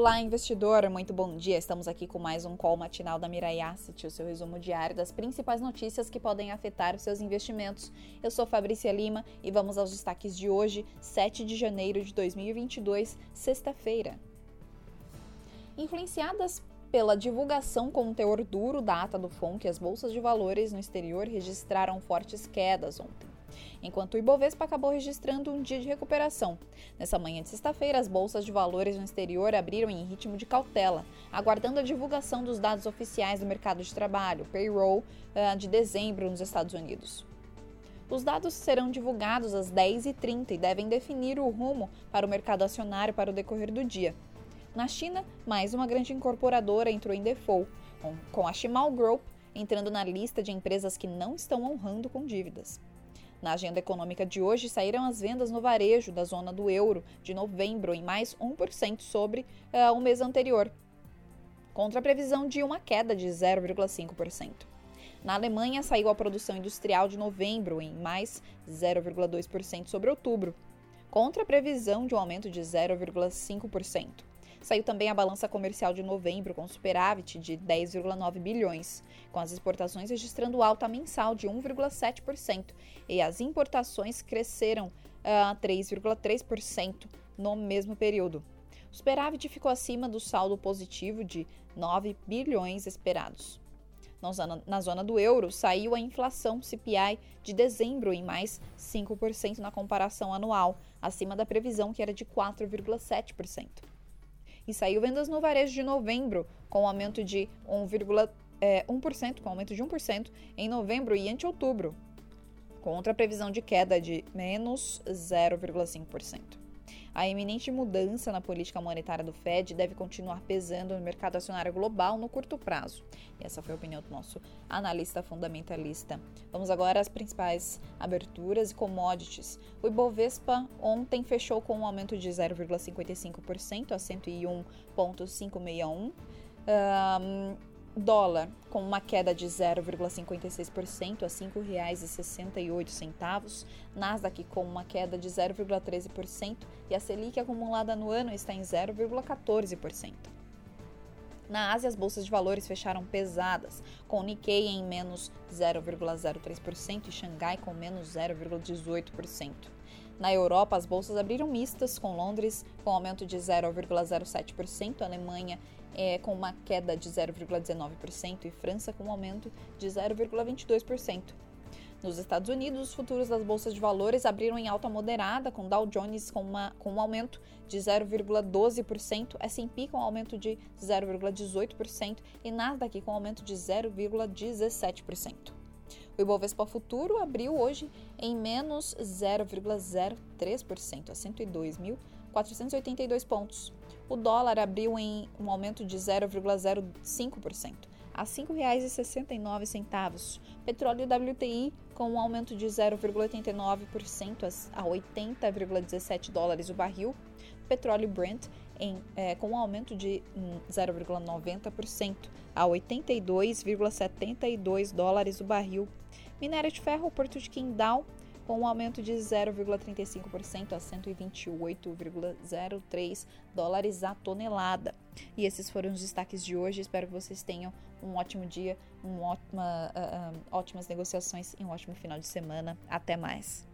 Olá, investidor, muito bom dia. Estamos aqui com mais um call matinal da Mirai Asset, o seu resumo diário das principais notícias que podem afetar os seus investimentos. Eu sou Fabrícia Lima e vamos aos destaques de hoje, 7 de janeiro de 2022, sexta-feira. Influenciadas pela divulgação com teor duro da ata do FONC, as bolsas de valores no exterior registraram fortes quedas ontem enquanto o Ibovespa acabou registrando um dia de recuperação. Nessa manhã de sexta-feira, as bolsas de valores no exterior abriram em ritmo de cautela, aguardando a divulgação dos dados oficiais do mercado de trabalho, payroll, ah, de dezembro nos Estados Unidos. Os dados serão divulgados às 10h30 e devem definir o rumo para o mercado acionário para o decorrer do dia. Na China, mais uma grande incorporadora entrou em default, com a Shimal Group entrando na lista de empresas que não estão honrando com dívidas. Na agenda econômica de hoje, saíram as vendas no varejo da zona do euro de novembro em mais 1% sobre uh, o mês anterior, contra a previsão de uma queda de 0,5%. Na Alemanha, saiu a produção industrial de novembro em mais 0,2% sobre outubro, contra a previsão de um aumento de 0,5%. Saiu também a balança comercial de novembro com superávit de 10,9 bilhões, com as exportações registrando alta mensal de 1,7% e as importações cresceram uh, 3,3% no mesmo período. O superávit ficou acima do saldo positivo de 9 bilhões esperados. Na zona do euro, saiu a inflação CPI de dezembro em mais 5% na comparação anual, acima da previsão que era de 4,7% e saiu vendas no varejo de novembro, com aumento de 1,1%, é, 1%, com aumento de 1% em novembro e ante outubro, contra a previsão de queda de menos 0,5%. A iminente mudança na política monetária do Fed deve continuar pesando no mercado acionário global no curto prazo. E essa foi a opinião do nosso analista fundamentalista. Vamos agora às principais aberturas e commodities. O Ibovespa ontem fechou com um aumento de 0,55% a 101,561. Um, Dólar com uma queda de 0,56% a R$ 5,68. Nasdaq com uma queda de 0,13% e a Selic acumulada no ano está em 0,14%. Na Ásia, as bolsas de valores fecharam pesadas, com Nikkei em menos 0,03% e Xangai com menos 0,18%. Na Europa, as bolsas abriram mistas, com Londres com aumento de 0,07%, Alemanha é, com uma queda de 0,19% e França com um aumento de 0,22%. Nos Estados Unidos, os futuros das bolsas de valores abriram em alta moderada, com Dow Jones com, uma, com um aumento de 0,12%, S&P com um aumento de 0,18% e Nasdaq com um aumento de 0,17%. O Ibovespa Futuro abriu hoje em menos 0,03%, a 102.482 pontos. O dólar abriu em um aumento de 0,05%, a R$ 5,69. Petróleo WTI com um aumento de 0,89% a 80,17 dólares o barril. Petróleo Brent em, é, com um aumento de 0,90% a 82,72 dólares o barril. Minério de ferro, Porto de Qingdao, com um aumento de 0,35% a 128,03 dólares a tonelada. E esses foram os destaques de hoje. Espero que vocês tenham um ótimo dia, um ótima, uh, ótimas negociações e um ótimo final de semana. Até mais.